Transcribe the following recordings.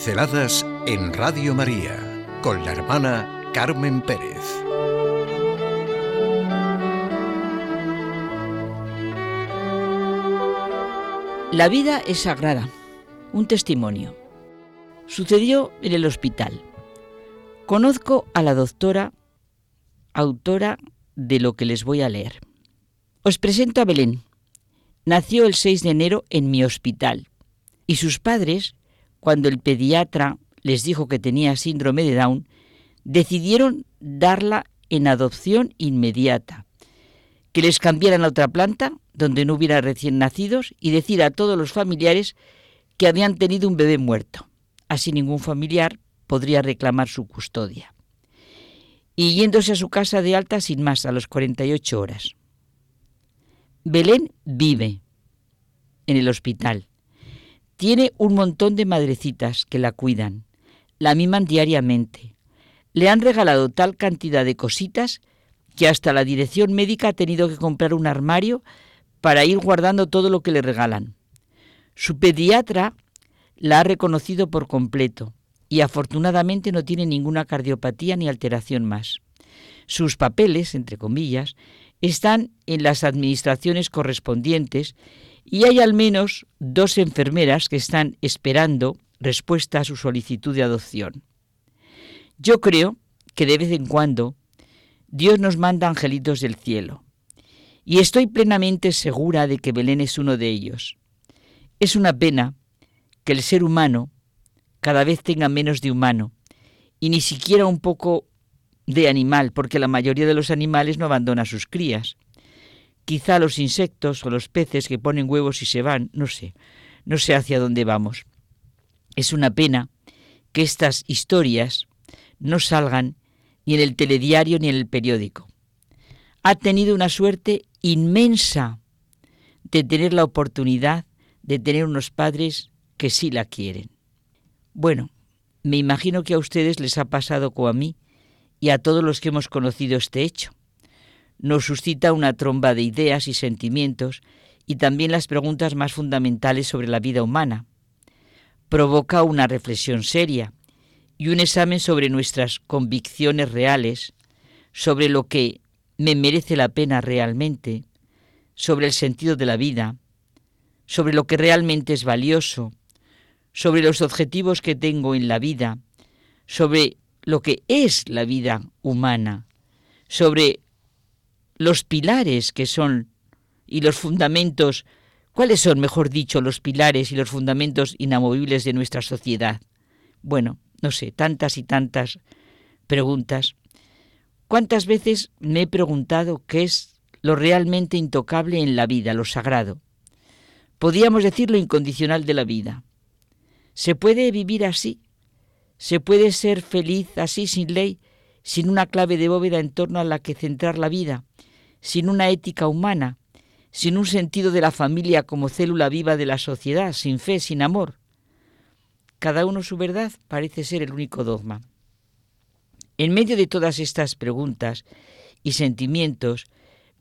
Pinceladas en Radio María con la hermana Carmen Pérez. La vida es sagrada. Un testimonio. Sucedió en el hospital. Conozco a la doctora, autora de lo que les voy a leer. Os presento a Belén. Nació el 6 de enero en mi hospital y sus padres cuando el pediatra les dijo que tenía síndrome de Down, decidieron darla en adopción inmediata, que les cambiaran a otra planta donde no hubiera recién nacidos y decir a todos los familiares que habían tenido un bebé muerto. Así ningún familiar podría reclamar su custodia. Y yéndose a su casa de alta sin más a las 48 horas. Belén vive en el hospital tiene un montón de madrecitas que la cuidan, la miman diariamente. Le han regalado tal cantidad de cositas que hasta la dirección médica ha tenido que comprar un armario para ir guardando todo lo que le regalan. Su pediatra la ha reconocido por completo y afortunadamente no tiene ninguna cardiopatía ni alteración más. Sus papeles, entre comillas, están en las administraciones correspondientes y hay al menos dos enfermeras que están esperando respuesta a su solicitud de adopción. Yo creo que de vez en cuando Dios nos manda angelitos del cielo, y estoy plenamente segura de que Belén es uno de ellos. Es una pena que el ser humano cada vez tenga menos de humano, y ni siquiera un poco de animal, porque la mayoría de los animales no abandona a sus crías. Quizá los insectos o los peces que ponen huevos y se van, no sé, no sé hacia dónde vamos. Es una pena que estas historias no salgan ni en el telediario ni en el periódico. Ha tenido una suerte inmensa de tener la oportunidad de tener unos padres que sí la quieren. Bueno, me imagino que a ustedes les ha pasado como a mí y a todos los que hemos conocido este hecho nos suscita una tromba de ideas y sentimientos y también las preguntas más fundamentales sobre la vida humana. Provoca una reflexión seria y un examen sobre nuestras convicciones reales, sobre lo que me merece la pena realmente, sobre el sentido de la vida, sobre lo que realmente es valioso, sobre los objetivos que tengo en la vida, sobre lo que es la vida humana, sobre los pilares que son y los fundamentos, ¿cuáles son, mejor dicho, los pilares y los fundamentos inamovibles de nuestra sociedad? Bueno, no sé, tantas y tantas preguntas. ¿Cuántas veces me he preguntado qué es lo realmente intocable en la vida, lo sagrado? Podríamos decir lo incondicional de la vida. ¿Se puede vivir así? ¿Se puede ser feliz así sin ley, sin una clave de bóveda en torno a la que centrar la vida? Sin una ética humana, sin un sentido de la familia como célula viva de la sociedad, sin fe, sin amor. Cada uno su verdad parece ser el único dogma. En medio de todas estas preguntas y sentimientos,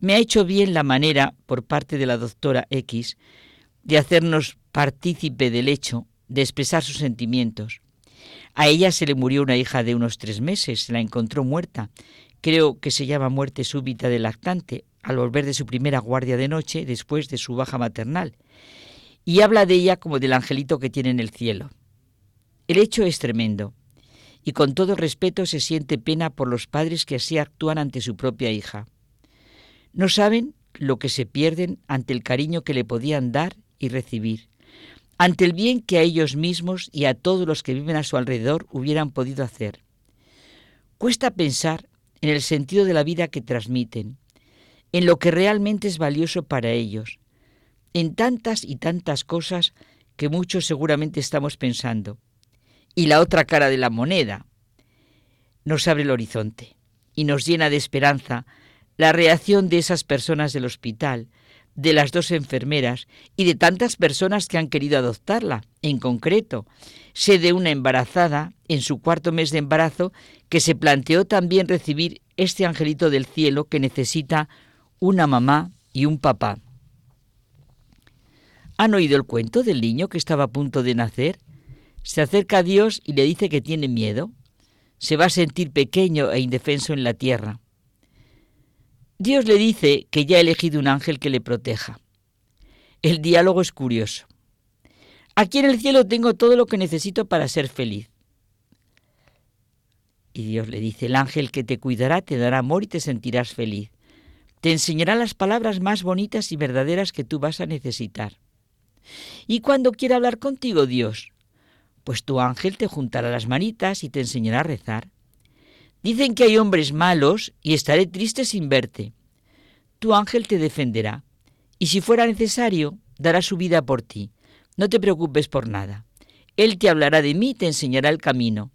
me ha hecho bien la manera, por parte de la doctora X, de hacernos partícipe del hecho de expresar sus sentimientos. A ella se le murió una hija de unos tres meses, se la encontró muerta, creo que se llama muerte súbita del lactante, al volver de su primera guardia de noche después de su baja maternal, y habla de ella como del angelito que tiene en el cielo. El hecho es tremendo, y con todo respeto se siente pena por los padres que así actúan ante su propia hija. No saben lo que se pierden ante el cariño que le podían dar y recibir, ante el bien que a ellos mismos y a todos los que viven a su alrededor hubieran podido hacer. Cuesta pensar en el sentido de la vida que transmiten, en lo que realmente es valioso para ellos, en tantas y tantas cosas que muchos seguramente estamos pensando. Y la otra cara de la moneda nos abre el horizonte y nos llena de esperanza la reacción de esas personas del hospital, de las dos enfermeras y de tantas personas que han querido adoptarla. En concreto, sé de una embarazada en su cuarto mes de embarazo que se planteó también recibir este angelito del cielo que necesita una mamá y un papá. ¿Han oído el cuento del niño que estaba a punto de nacer? Se acerca a Dios y le dice que tiene miedo. Se va a sentir pequeño e indefenso en la tierra. Dios le dice que ya ha elegido un ángel que le proteja. El diálogo es curioso. Aquí en el cielo tengo todo lo que necesito para ser feliz. Y Dios le dice, el ángel que te cuidará te dará amor y te sentirás feliz. Te enseñará las palabras más bonitas y verdaderas que tú vas a necesitar. Y cuando quiera hablar contigo Dios, pues tu ángel te juntará las manitas y te enseñará a rezar. Dicen que hay hombres malos y estaré triste sin verte. Tu ángel te defenderá y si fuera necesario, dará su vida por ti. No te preocupes por nada. Él te hablará de mí y te enseñará el camino.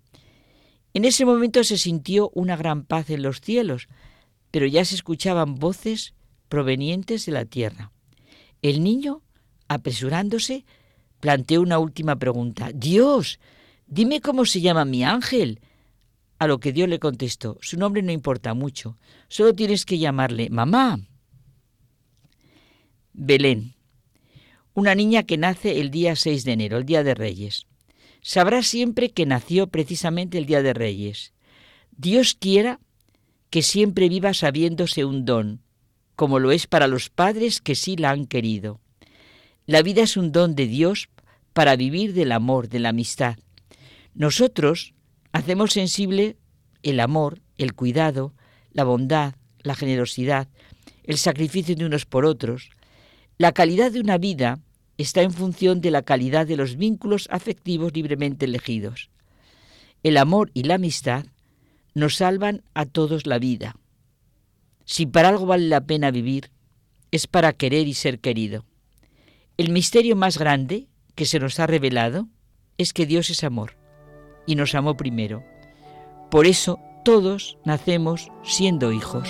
En ese momento se sintió una gran paz en los cielos, pero ya se escuchaban voces provenientes de la tierra. El niño, apresurándose, planteó una última pregunta. Dios, dime cómo se llama mi ángel. A lo que Dios le contestó, su nombre no importa mucho, solo tienes que llamarle mamá. Belén, una niña que nace el día 6 de enero, el Día de Reyes. Sabrá siempre que nació precisamente el Día de Reyes. Dios quiera que siempre viva sabiéndose un don, como lo es para los padres que sí la han querido. La vida es un don de Dios para vivir del amor, de la amistad. Nosotros hacemos sensible el amor, el cuidado, la bondad, la generosidad, el sacrificio de unos por otros. La calidad de una vida está en función de la calidad de los vínculos afectivos libremente elegidos. El amor y la amistad nos salvan a todos la vida. Si para algo vale la pena vivir, es para querer y ser querido. El misterio más grande que se nos ha revelado es que Dios es amor y nos amó primero. Por eso todos nacemos siendo hijos.